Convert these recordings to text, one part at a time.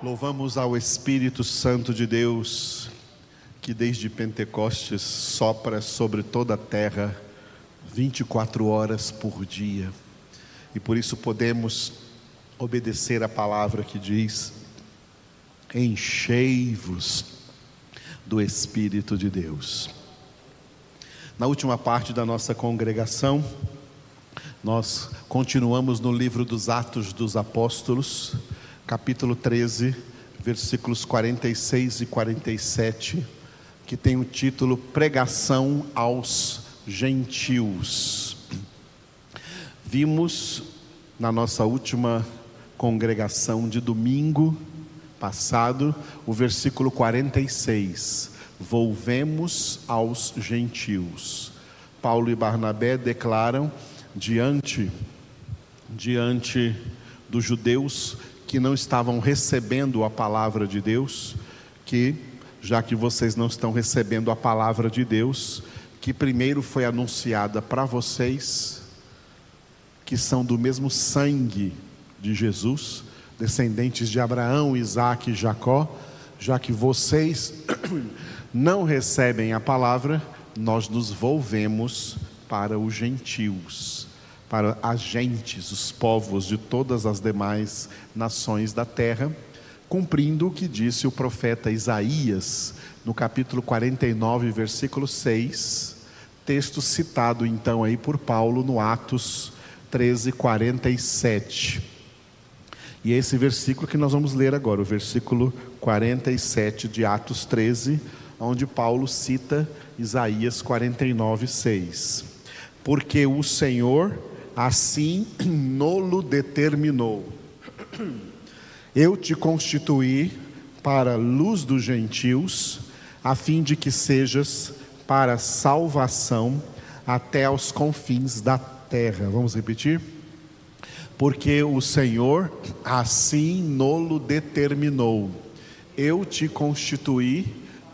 Louvamos ao Espírito Santo de Deus, que desde Pentecostes sopra sobre toda a terra 24 horas por dia. E por isso podemos obedecer a palavra que diz: Enchei-vos do Espírito de Deus. Na última parte da nossa congregação, nós continuamos no livro dos Atos dos Apóstolos capítulo 13, versículos 46 e 47, que tem o título Pregação aos Gentios. Vimos na nossa última congregação de domingo passado o versículo 46. Volvemos aos gentios. Paulo e Barnabé declaram diante diante dos judeus que não estavam recebendo a palavra de Deus, que, já que vocês não estão recebendo a palavra de Deus, que primeiro foi anunciada para vocês, que são do mesmo sangue de Jesus, descendentes de Abraão, Isaac e Jacó, já que vocês não recebem a palavra, nós nos volvemos para os gentios para as gentes, os povos de todas as demais nações da terra, cumprindo o que disse o profeta Isaías no capítulo 49, versículo 6, texto citado então aí por Paulo no Atos 13, 47. E é esse versículo que nós vamos ler agora, o versículo 47 de Atos 13, onde Paulo cita Isaías 49, 6. Porque o Senhor assim nolo determinou. Eu te constituí para luz dos gentios, a fim de que sejas para salvação até aos confins da terra. Vamos repetir? Porque o Senhor assim nolo determinou. Eu te constituí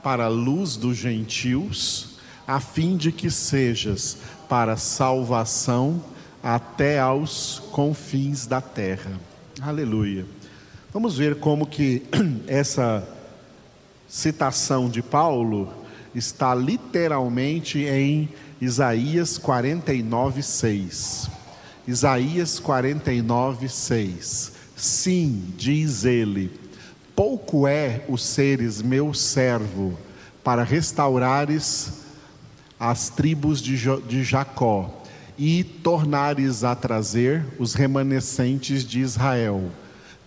para luz dos gentios, a fim de que sejas para salvação até aos confins da terra. Aleluia. Vamos ver como que essa citação de Paulo está literalmente em Isaías 49, 6. Isaías 49, 6. Sim, diz ele, pouco é o seres meu servo para restaurares as tribos de, de Jacó e tornares a trazer os remanescentes de Israel.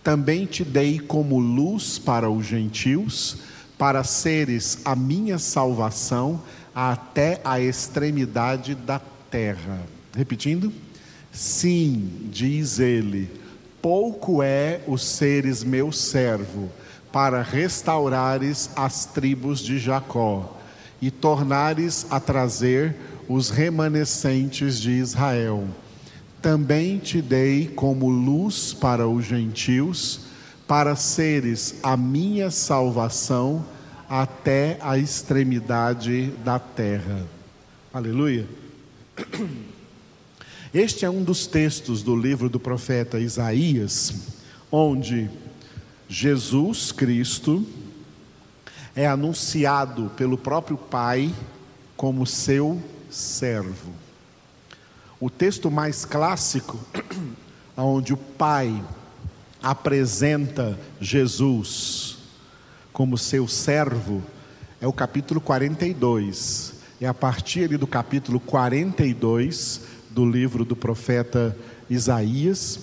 Também te dei como luz para os gentios, para seres a minha salvação até a extremidade da terra. Repetindo? Sim, diz ele, pouco é os seres meu servo, para restaurares as tribos de Jacó e tornares a trazer os remanescentes de Israel. Também te dei como luz para os gentios, para seres a minha salvação até a extremidade da terra. Aleluia. Este é um dos textos do livro do profeta Isaías, onde Jesus Cristo é anunciado pelo próprio Pai como seu servo. O texto mais clássico, onde o Pai apresenta Jesus como seu servo, é o capítulo 42. É a partir do capítulo 42 do livro do profeta Isaías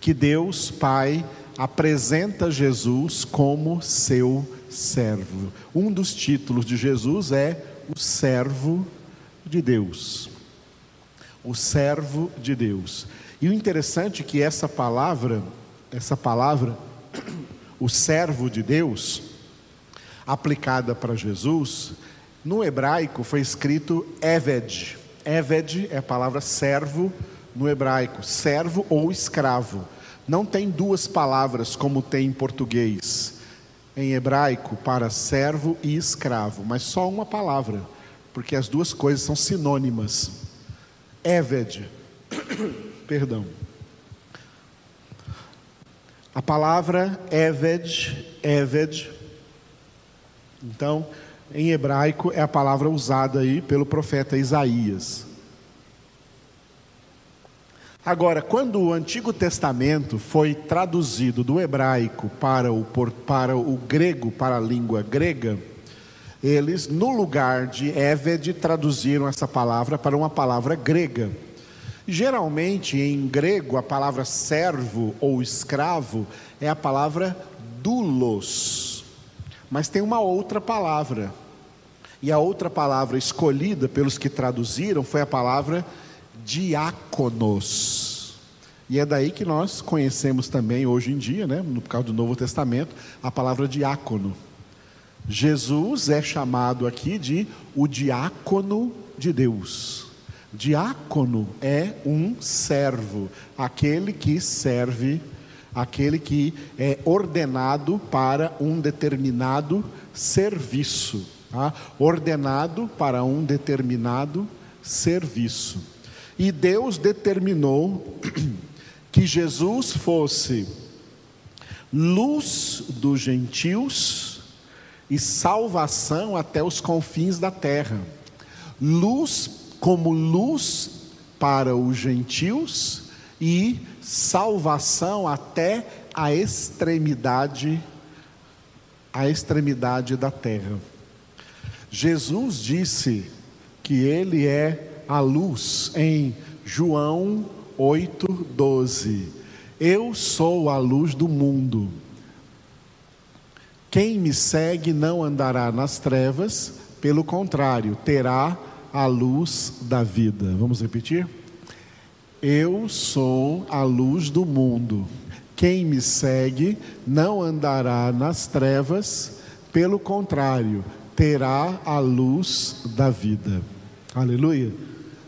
que Deus Pai apresenta Jesus como seu servo. Um dos títulos de Jesus é o servo de Deus. O servo de Deus. E o interessante é que essa palavra, essa palavra, o servo de Deus, aplicada para Jesus, no hebraico foi escrito Eved. Eved é a palavra servo no hebraico, servo ou escravo. Não tem duas palavras como tem em português, em hebraico, para servo e escravo, mas só uma palavra porque as duas coisas são sinônimas. Eved, perdão. A palavra Eved, Eved, então, em hebraico é a palavra usada aí pelo profeta Isaías. Agora, quando o Antigo Testamento foi traduzido do hebraico para o, para o grego, para a língua grega, eles, no lugar de Eved, traduziram essa palavra para uma palavra grega. Geralmente, em grego, a palavra servo ou escravo é a palavra doulos. Mas tem uma outra palavra. E a outra palavra escolhida pelos que traduziram foi a palavra diáconos. E é daí que nós conhecemos também hoje em dia, né, no caso do Novo Testamento, a palavra diácono. Jesus é chamado aqui de o diácono de Deus. Diácono é um servo, aquele que serve, aquele que é ordenado para um determinado serviço. Tá? Ordenado para um determinado serviço. E Deus determinou que Jesus fosse luz dos gentios e salvação até os confins da terra. Luz como luz para os gentios e salvação até a extremidade a extremidade da terra. Jesus disse que ele é a luz em João 8:12. Eu sou a luz do mundo. Quem me segue não andará nas trevas, pelo contrário, terá a luz da vida. Vamos repetir? Eu sou a luz do mundo. Quem me segue não andará nas trevas, pelo contrário, terá a luz da vida. Aleluia.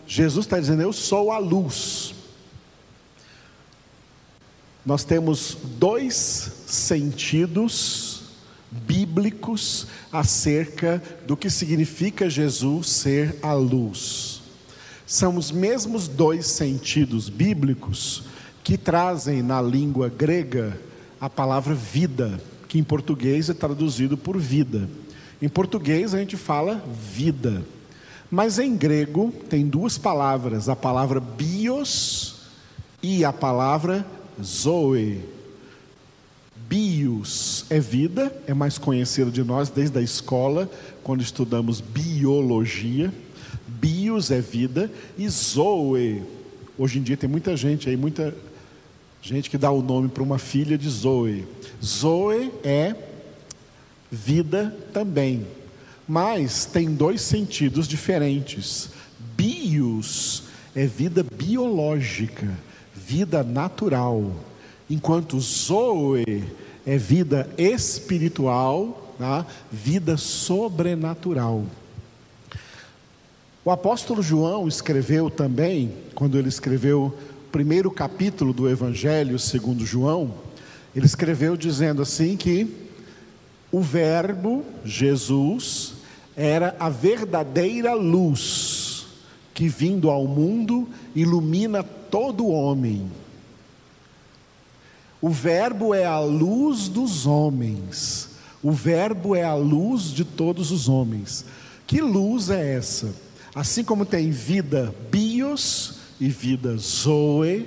Jesus está dizendo: Eu sou a luz. Nós temos dois sentidos bíblicos acerca do que significa Jesus ser a luz. São os mesmos dois sentidos bíblicos que trazem na língua grega a palavra vida, que em português é traduzido por vida. Em português a gente fala vida. Mas em grego tem duas palavras, a palavra bios e a palavra zoe. Bios é vida, é mais conhecido de nós desde a escola, quando estudamos biologia. Bios é vida e zoe. Hoje em dia tem muita gente aí, muita gente que dá o nome para uma filha de Zoe. Zoe é vida também. Mas tem dois sentidos diferentes. Bios é vida biológica, vida natural, enquanto zoe é vida espiritual, tá? vida sobrenatural. O apóstolo João escreveu também, quando ele escreveu o primeiro capítulo do Evangelho segundo João, ele escreveu dizendo assim que o Verbo, Jesus, era a verdadeira luz que, vindo ao mundo, ilumina todo homem. O Verbo é a luz dos homens, o Verbo é a luz de todos os homens. Que luz é essa? Assim como tem vida bios e vida zoe,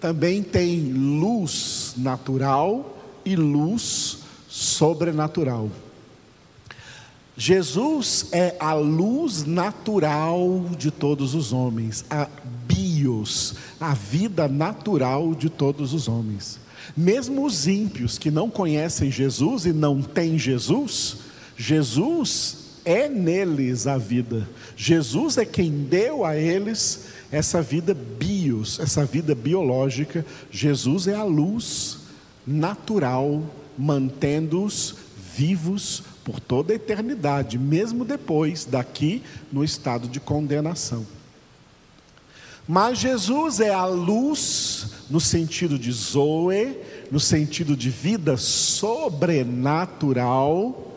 também tem luz natural e luz sobrenatural. Jesus é a luz natural de todos os homens, a bios, a vida natural de todos os homens. Mesmo os ímpios que não conhecem Jesus e não têm Jesus, Jesus é neles a vida. Jesus é quem deu a eles essa vida bios, essa vida biológica. Jesus é a luz natural, mantendo-os vivos por toda a eternidade, mesmo depois daqui no estado de condenação. Mas Jesus é a luz no sentido de Zoe, no sentido de vida sobrenatural,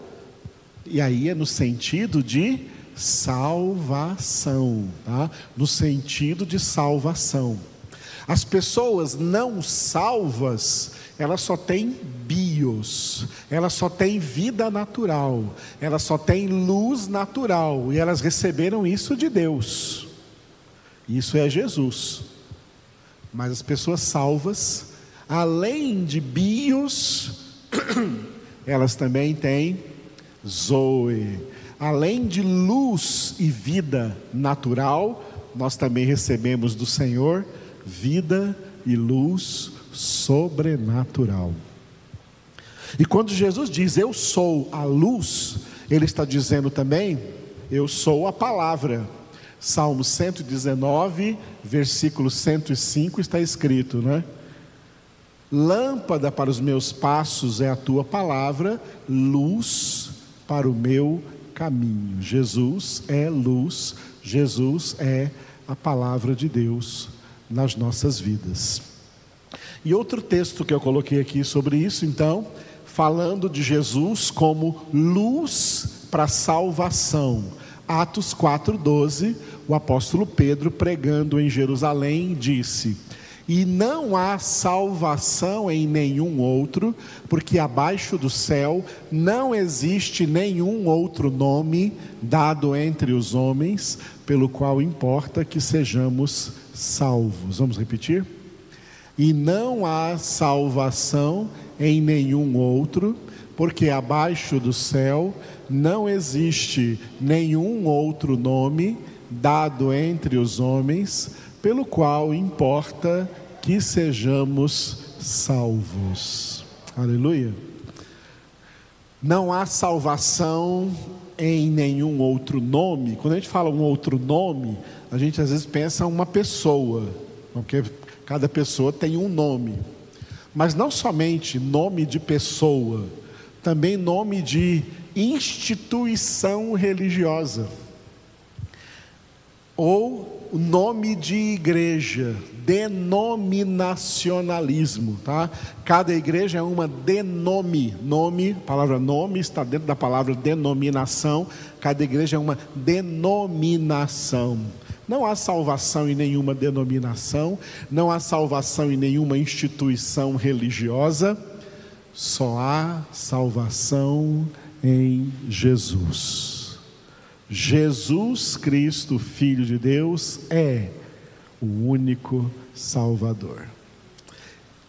e aí é no sentido de salvação, tá? No sentido de salvação. As pessoas não salvas, elas só têm bios, elas só têm vida natural, elas só têm luz natural, e elas receberam isso de Deus. Isso é Jesus. Mas as pessoas salvas, além de bios, elas também têm zoe. Além de luz e vida natural, nós também recebemos do Senhor vida e luz sobrenatural. E quando Jesus diz eu sou a luz, ele está dizendo também eu sou a palavra. Salmo 119, versículo 105 está escrito, né? Lâmpada para os meus passos é a tua palavra, luz para o meu caminho. Jesus é luz, Jesus é a palavra de Deus nas nossas vidas. E outro texto que eu coloquei aqui sobre isso, então, falando de Jesus como luz para salvação. Atos 4:12, o apóstolo Pedro pregando em Jerusalém disse: "E não há salvação em nenhum outro, porque abaixo do céu não existe nenhum outro nome dado entre os homens, pelo qual importa que sejamos salvos." Vamos repetir? E não há salvação em nenhum outro, porque abaixo do céu não existe nenhum outro nome dado entre os homens, pelo qual importa que sejamos salvos. Aleluia. Não há salvação em nenhum outro nome. Quando a gente fala um outro nome, a gente às vezes pensa uma pessoa, porque cada pessoa tem um nome. Mas não somente nome de pessoa, também nome de instituição religiosa, ou nome de igreja, denominacionalismo, tá? Cada igreja é uma denome, nome, a palavra nome está dentro da palavra denominação, cada igreja é uma denominação. Não há salvação em nenhuma denominação, não há salvação em nenhuma instituição religiosa só há salvação em Jesus. Jesus Cristo, Filho de Deus, é o único Salvador.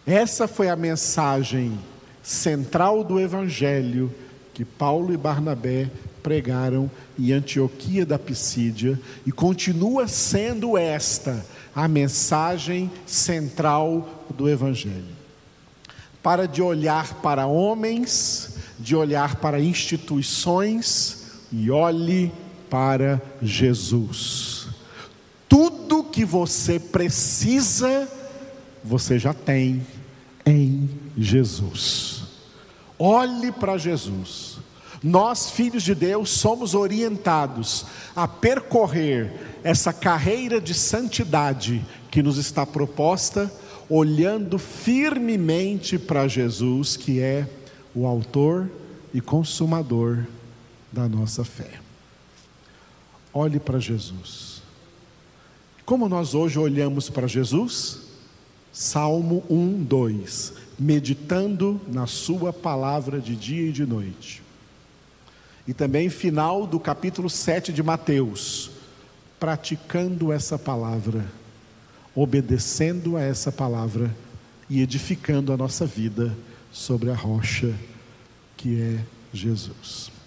Essa foi a mensagem central do Evangelho que Paulo e Barnabé pregaram em Antioquia da Pisídia e continua sendo esta a mensagem central do Evangelho. Para de olhar para homens, de olhar para instituições e olhe para Jesus. Tudo que você precisa, você já tem em Jesus. Olhe para Jesus. Nós, filhos de Deus, somos orientados a percorrer essa carreira de santidade que nos está proposta olhando firmemente para Jesus, que é o Autor e Consumador da nossa fé. Olhe para Jesus. Como nós hoje olhamos para Jesus? Salmo 1, 2: Meditando na Sua palavra de dia e de noite. E também, final do capítulo 7 de Mateus: praticando essa palavra obedecendo a essa palavra e edificando a nossa vida sobre a rocha que é Jesus.